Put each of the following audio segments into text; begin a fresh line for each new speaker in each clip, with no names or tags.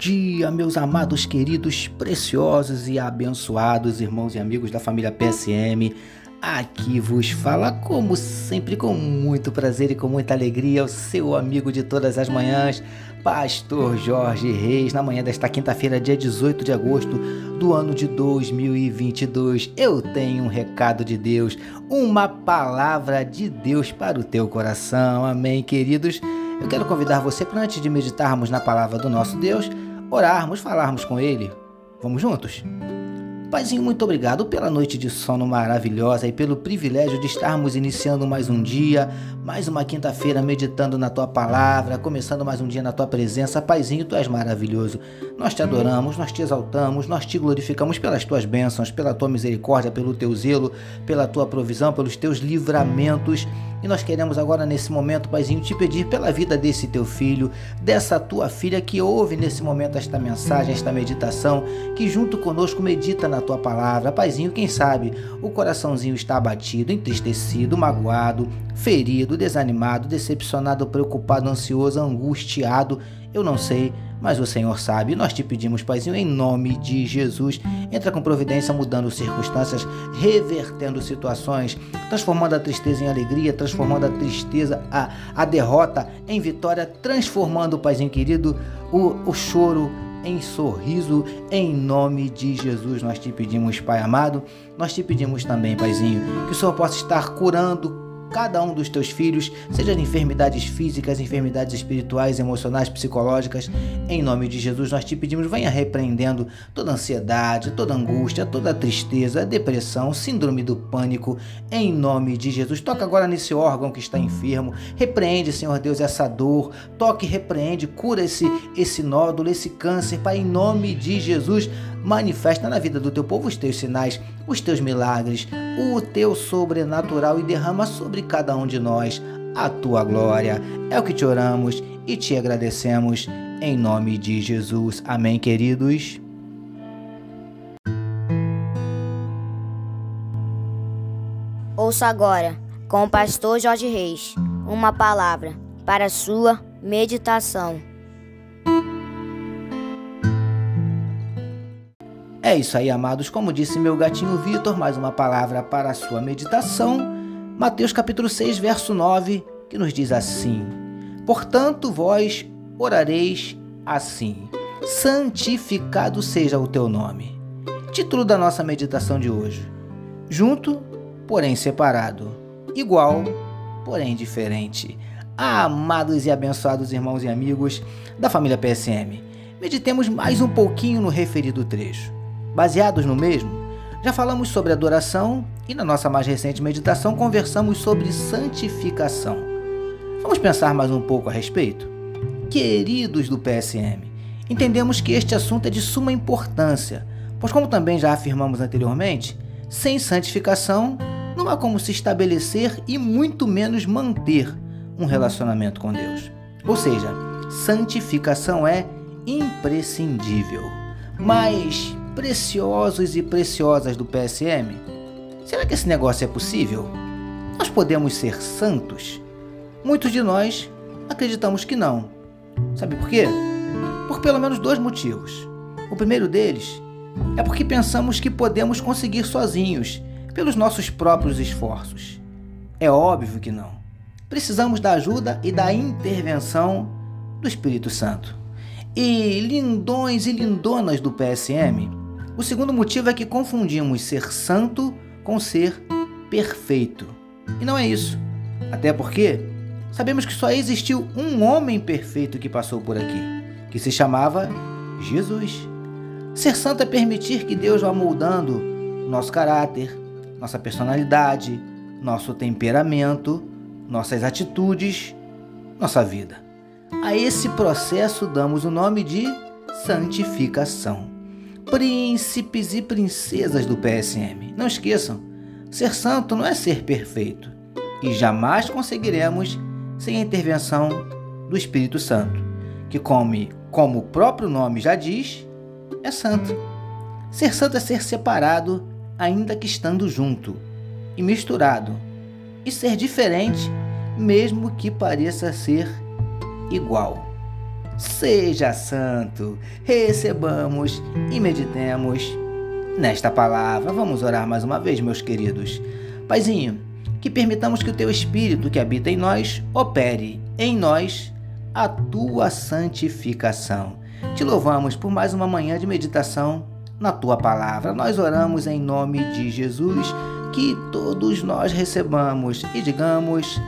Dia, meus amados, queridos, preciosos e abençoados irmãos e amigos da família PSM. Aqui vos fala, como sempre, com muito prazer e com muita alegria, o seu amigo de todas as manhãs, Pastor Jorge Reis, na manhã desta quinta-feira, dia 18 de agosto do ano de 2022. Eu tenho um recado de Deus, uma palavra de Deus para o teu coração. Amém, queridos? Eu quero convidar você para antes de meditarmos na palavra do nosso Deus, orarmos, falarmos com Ele. Vamos juntos? Paizinho, muito obrigado pela noite de sono maravilhosa e pelo privilégio de estarmos iniciando mais um dia, mais uma quinta-feira meditando na tua palavra, começando mais um dia na tua presença. Paizinho, tu és maravilhoso. Nós te adoramos, nós te exaltamos, nós te glorificamos pelas tuas bênçãos, pela tua misericórdia, pelo teu zelo, pela tua provisão, pelos teus livramentos. E nós queremos agora, nesse momento, Paizinho, te pedir pela vida desse teu filho, dessa tua filha que ouve nesse momento esta mensagem, esta meditação, que junto conosco medita na tua palavra. Paizinho, quem sabe o coraçãozinho está abatido, entristecido, magoado, ferido, desanimado, decepcionado, preocupado, ansioso, angustiado. Eu não sei mas o Senhor sabe. Nós te pedimos, Paizinho, em nome de Jesus, entra com providência, mudando circunstâncias, revertendo situações, transformando a tristeza em alegria, transformando a tristeza, a, a derrota em vitória, transformando, Paizinho querido, o, o choro em sorriso, em nome de Jesus. Nós te pedimos, Pai amado, nós te pedimos também, Paizinho, que o Senhor possa estar curando cada um dos teus filhos, seja de enfermidades físicas, enfermidades espirituais, emocionais, psicológicas. Em nome de Jesus, nós te pedimos, venha repreendendo toda ansiedade, toda angústia, toda tristeza, depressão, síndrome do pânico. Em nome de Jesus, toca agora nesse órgão que está enfermo. Repreende, Senhor Deus, essa dor. Toque, repreende, cura esse esse nódulo, esse câncer, Pai, em nome de Jesus manifesta na vida do teu povo os teus sinais, os teus milagres, o teu sobrenatural e derrama sobre cada um de nós a tua glória. É o que te oramos e te agradecemos em nome de Jesus. Amém, queridos.
Ouça agora, com o pastor Jorge Reis, uma palavra para a sua meditação.
É isso aí, amados. Como disse meu gatinho Vitor, mais uma palavra para a sua meditação. Mateus capítulo 6, verso 9, que nos diz assim: Portanto, vós orareis assim: Santificado seja o teu nome. Título da nossa meditação de hoje: Junto, porém separado. Igual, porém diferente. Amados e abençoados irmãos e amigos da família PSM, meditemos mais um pouquinho no referido trecho. Baseados no mesmo, já falamos sobre adoração e na nossa mais recente meditação conversamos sobre santificação. Vamos pensar mais um pouco a respeito? Queridos do PSM, entendemos que este assunto é de suma importância, pois, como também já afirmamos anteriormente, sem santificação não há como se estabelecer e muito menos manter um relacionamento com Deus. Ou seja, santificação é imprescindível. Mas preciosos e preciosas do PSM, será que esse negócio é possível? Nós podemos ser santos? Muitos de nós acreditamos que não. Sabe por quê? Por pelo menos dois motivos. O primeiro deles é porque pensamos que podemos conseguir sozinhos, pelos nossos próprios esforços. É óbvio que não. Precisamos da ajuda e da intervenção do Espírito Santo. E lindões e lindonas do PSM, o segundo motivo é que confundimos ser santo com ser perfeito. E não é isso. Até porque sabemos que só existiu um homem perfeito que passou por aqui, que se chamava Jesus. Ser santo é permitir que Deus vá moldando nosso caráter, nossa personalidade, nosso temperamento, nossas atitudes, nossa vida. A esse processo damos o nome de santificação príncipes e princesas do PSM. Não esqueçam, ser santo não é ser perfeito e jamais conseguiremos sem a intervenção do Espírito Santo, que come, como o próprio nome já diz, é santo. Ser santo é ser separado, ainda que estando junto, e misturado, e ser diferente, mesmo que pareça ser igual. Seja santo. Recebamos e meditemos nesta palavra. Vamos orar mais uma vez, meus queridos. Paizinho, que permitamos que o teu Espírito que habita em nós opere em nós a tua santificação. Te louvamos por mais uma manhã de meditação na tua palavra. Nós oramos em nome de Jesus, que todos nós recebamos e digamos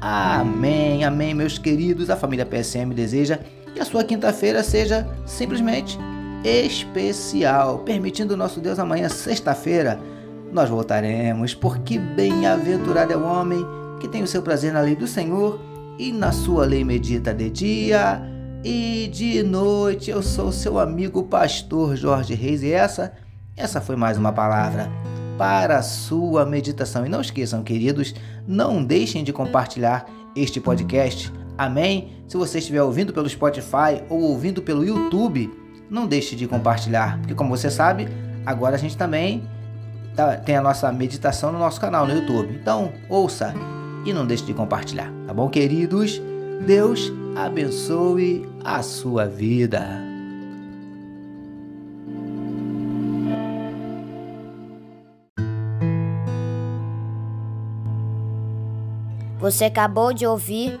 amém, amém, meus queridos. A família PSM deseja que a sua quinta-feira seja simplesmente especial, permitindo nosso Deus amanhã, sexta-feira, nós voltaremos, porque bem-aventurado é o homem que tem o seu prazer na lei do Senhor e na sua lei medita de dia e de noite. Eu sou seu amigo pastor Jorge Reis e essa, essa foi mais uma palavra para a sua meditação. E não esqueçam, queridos, não deixem de compartilhar este podcast. Amém? Se você estiver ouvindo pelo Spotify ou ouvindo pelo YouTube, não deixe de compartilhar, porque como você sabe, agora a gente também tá, tem a nossa meditação no nosso canal no YouTube. Então, ouça e não deixe de compartilhar, tá bom, queridos? Deus abençoe a sua vida.
Você acabou de ouvir